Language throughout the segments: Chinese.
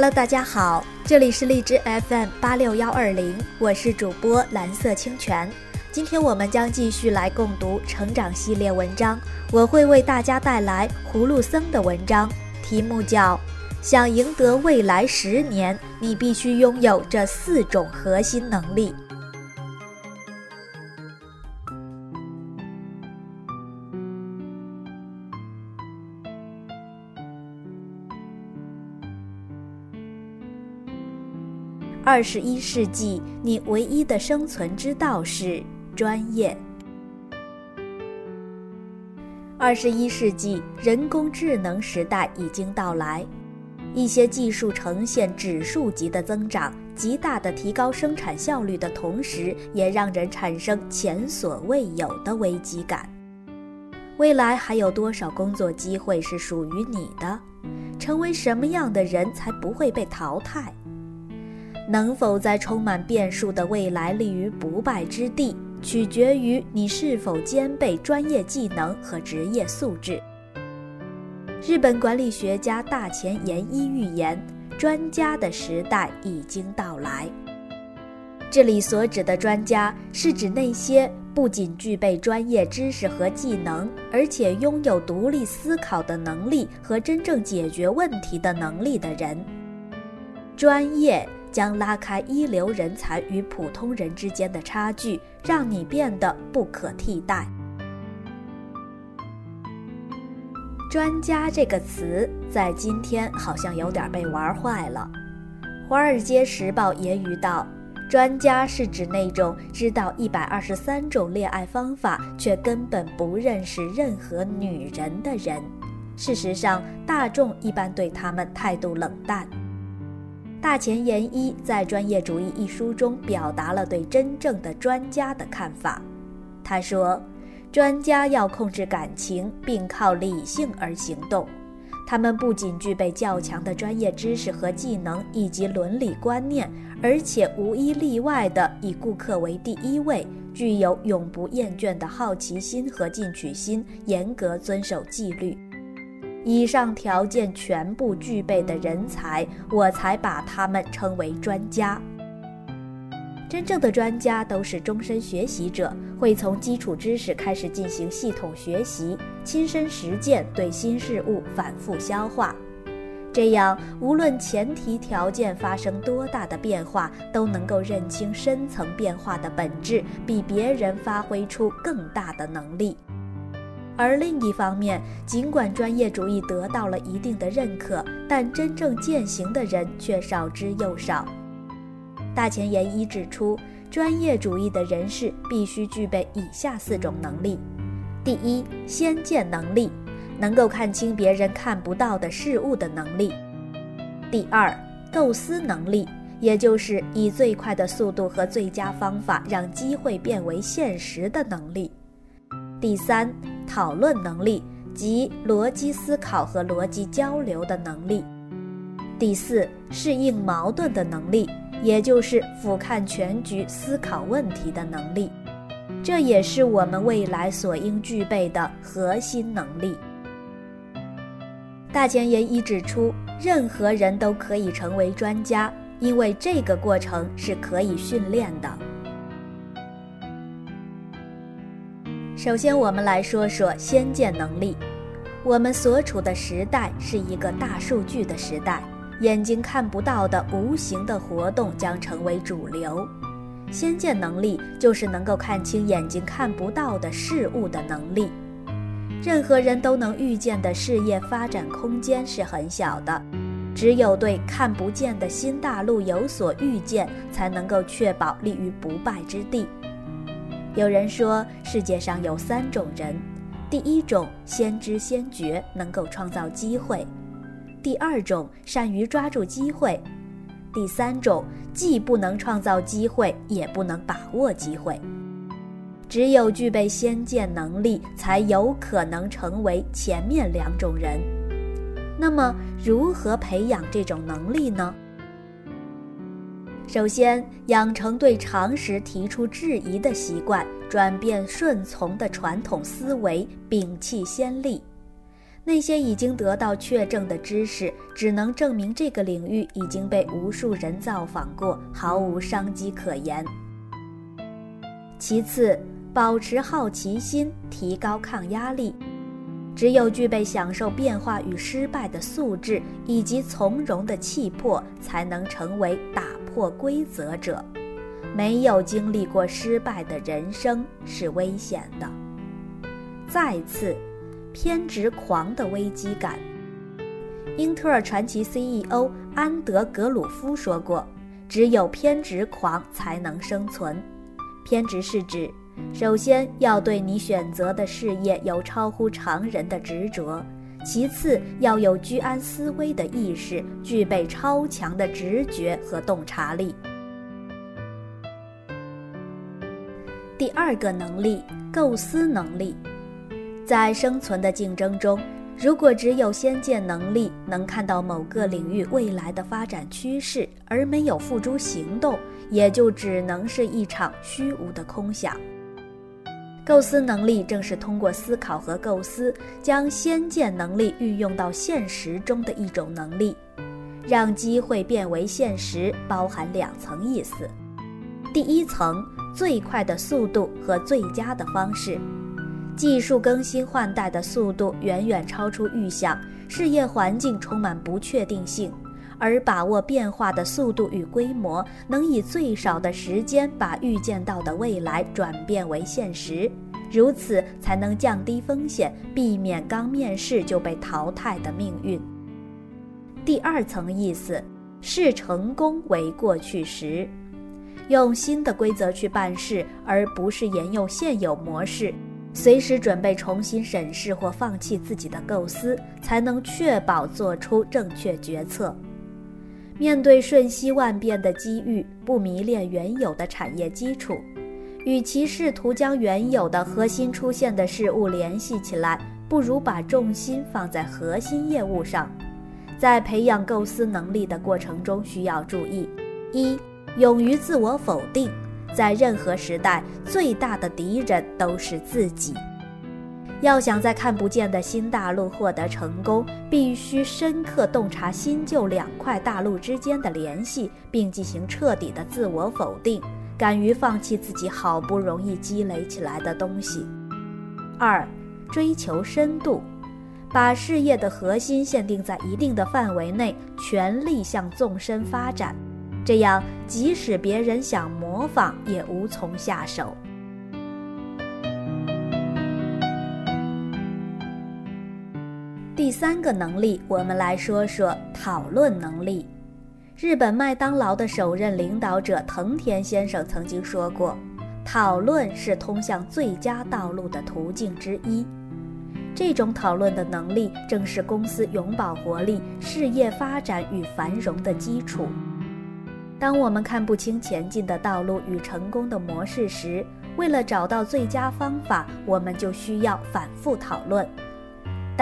Hello，大家好，这里是荔枝 FM 八六幺二零，我是主播蓝色清泉。今天我们将继续来共读成长系列文章，我会为大家带来葫芦僧的文章，题目叫《想赢得未来十年，你必须拥有这四种核心能力》。二十一世纪，你唯一的生存之道是专业。二十一世纪，人工智能时代已经到来，一些技术呈现指数级的增长，极大的提高生产效率的同时，也让人产生前所未有的危机感。未来还有多少工作机会是属于你的？成为什么样的人才不会被淘汰？能否在充满变数的未来立于不败之地，取决于你是否兼备专业技能和职业素质。日本管理学家大前研一预言，专家的时代已经到来。这里所指的专家，是指那些不仅具备专业知识和技能，而且拥有独立思考的能力和真正解决问题的能力的人。专业。将拉开一流人才与普通人之间的差距，让你变得不可替代。专家这个词在今天好像有点被玩坏了。《华尔街时报》也语道：“专家是指那种知道一百二十三种恋爱方法，却根本不认识任何女人的人。”事实上，大众一般对他们态度冷淡。大前研一在《专业主义》一书中表达了对真正的专家的看法。他说：“专家要控制感情，并靠理性而行动。他们不仅具备较强的专业知识和技能以及伦理观念，而且无一例外地以顾客为第一位，具有永不厌倦的好奇心和进取心，严格遵守纪律。”以上条件全部具备的人才，我才把他们称为专家。真正的专家都是终身学习者，会从基础知识开始进行系统学习，亲身实践，对新事物反复消化。这样，无论前提条件发生多大的变化，都能够认清深层变化的本质，比别人发挥出更大的能力。而另一方面，尽管专业主义得到了一定的认可，但真正践行的人却少之又少。大前研一指出，专业主义的人士必须具备以下四种能力：第一，先见能力，能够看清别人看不到的事物的能力；第二，构思能力，也就是以最快的速度和最佳方法让机会变为现实的能力；第三，讨论能力及逻辑思考和逻辑交流的能力。第四，适应矛盾的能力，也就是俯瞰全局、思考问题的能力。这也是我们未来所应具备的核心能力。大前研一指出，任何人都可以成为专家，因为这个过程是可以训练的。首先，我们来说说先见能力。我们所处的时代是一个大数据的时代，眼睛看不到的无形的活动将成为主流。先见能力就是能够看清眼睛看不到的事物的能力。任何人都能预见的事业发展空间是很小的，只有对看不见的新大陆有所预见，才能够确保立于不败之地。有人说，世界上有三种人：第一种先知先觉，能够创造机会；第二种善于抓住机会；第三种既不能创造机会，也不能把握机会。只有具备先见能力，才有可能成为前面两种人。那么，如何培养这种能力呢？首先，养成对常识提出质疑的习惯，转变顺从的传统思维，摒弃先例。那些已经得到确证的知识，只能证明这个领域已经被无数人造访过，毫无商机可言。其次，保持好奇心，提高抗压力。只有具备享受变化与失败的素质，以及从容的气魄，才能成为打破规则者。没有经历过失败的人生是危险的。再次。偏执狂的危机感。英特尔传奇 CEO 安德格鲁夫说过：“只有偏执狂才能生存。偏执是指，首先要对你选择的事业有超乎常人的执着；其次要有居安思危的意识，具备超强的直觉和洞察力。”第二个能力，构思能力。在生存的竞争中，如果只有先见能力，能看到某个领域未来的发展趋势，而没有付诸行动，也就只能是一场虚无的空想。构思能力正是通过思考和构思，将先见能力运用到现实中的一种能力。让机会变为现实，包含两层意思：第一层，最快的速度和最佳的方式。技术更新换代的速度远远超出预想，事业环境充满不确定性，而把握变化的速度与规模，能以最少的时间把预见到的未来转变为现实，如此才能降低风险，避免刚面试就被淘汰的命运。第二层意思，视成功为过去时，用新的规则去办事，而不是沿用现有模式。随时准备重新审视或放弃自己的构思，才能确保做出正确决策。面对瞬息万变的机遇，不迷恋原有的产业基础，与其试图将原有的核心出现的事物联系起来，不如把重心放在核心业务上。在培养构思能力的过程中，需要注意：一、勇于自我否定。在任何时代，最大的敌人都是自己。要想在看不见的新大陆获得成功，必须深刻洞察新旧两块大陆之间的联系，并进行彻底的自我否定，敢于放弃自己好不容易积累起来的东西。二，追求深度，把事业的核心限定在一定的范围内，全力向纵深发展。这样，即使别人想模仿，也无从下手。第三个能力，我们来说说讨论能力。日本麦当劳的首任领导者藤田先生曾经说过：“讨论是通向最佳道路的途径之一。”这种讨论的能力，正是公司永葆活力、事业发展与繁荣的基础。当我们看不清前进的道路与成功的模式时，为了找到最佳方法，我们就需要反复讨论。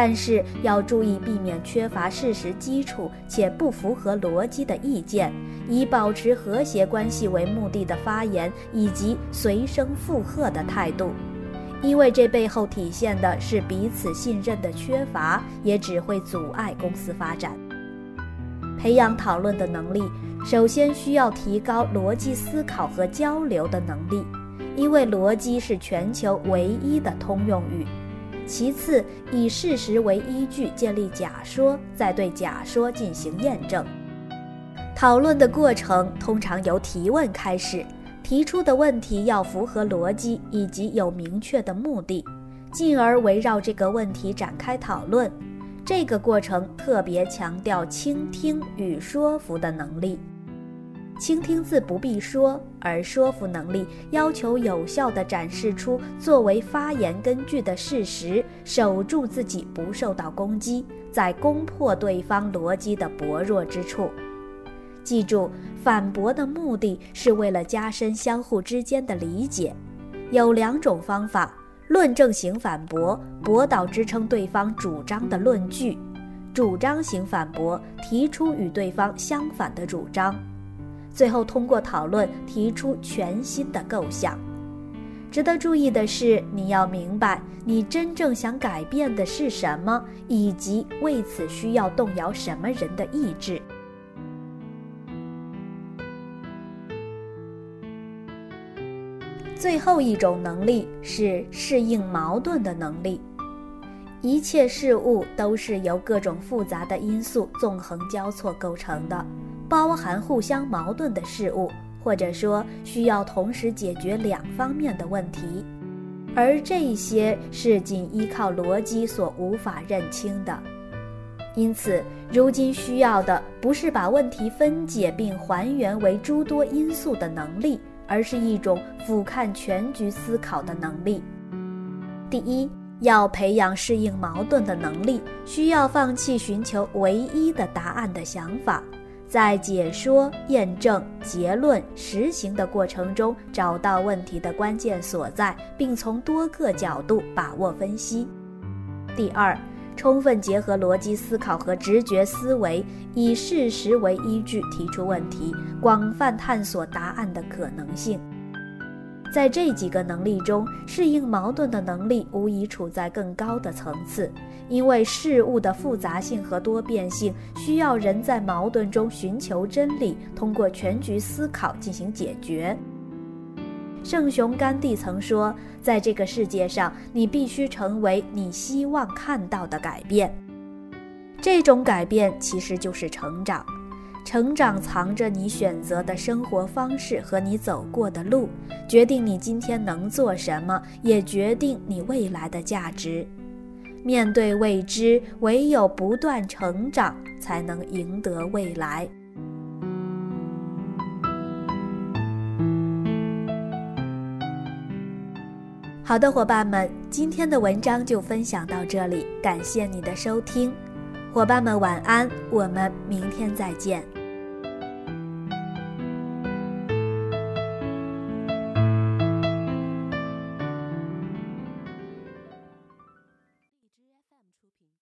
但是要注意避免缺乏事实基础且不符合逻辑的意见，以保持和谐关系为目的的发言以及随声附和的态度，因为这背后体现的是彼此信任的缺乏，也只会阻碍公司发展。培养讨论的能力。首先需要提高逻辑思考和交流的能力，因为逻辑是全球唯一的通用语。其次，以事实为依据建立假说，再对假说进行验证。讨论的过程通常由提问开始，提出的问题要符合逻辑以及有明确的目的，进而围绕这个问题展开讨论。这个过程特别强调倾听与说服的能力。倾听自不必说，而说服能力要求有效地展示出作为发言根据的事实，守住自己不受到攻击，在攻破对方逻辑的薄弱之处。记住，反驳的目的是为了加深相互之间的理解。有两种方法。论证型反驳，驳倒支撑对方主张的论据；主张型反驳，提出与对方相反的主张。最后通过讨论提出全新的构想。值得注意的是，你要明白你真正想改变的是什么，以及为此需要动摇什么人的意志。最后一种能力是适应矛盾的能力。一切事物都是由各种复杂的因素纵横交错构成的，包含互相矛盾的事物。或者说，需要同时解决两方面的问题，而这些是仅依靠逻辑所无法认清的。因此，如今需要的不是把问题分解并还原为诸多因素的能力，而是一种俯瞰全局思考的能力。第一，要培养适应矛盾的能力，需要放弃寻求唯一的答案的想法。在解说、验证、结论、实行的过程中，找到问题的关键所在，并从多个角度把握分析。第二，充分结合逻辑思考和直觉思维，以事实为依据提出问题，广泛探索答案的可能性。在这几个能力中，适应矛盾的能力无疑处在更高的层次，因为事物的复杂性和多变性需要人在矛盾中寻求真理，通过全局思考进行解决。圣雄甘地曾说：“在这个世界上，你必须成为你希望看到的改变。这种改变其实就是成长。”成长藏着你选择的生活方式和你走过的路，决定你今天能做什么，也决定你未来的价值。面对未知，唯有不断成长，才能赢得未来。好的，伙伴们，今天的文章就分享到这里，感谢你的收听。伙伴们晚安，我们明天再见。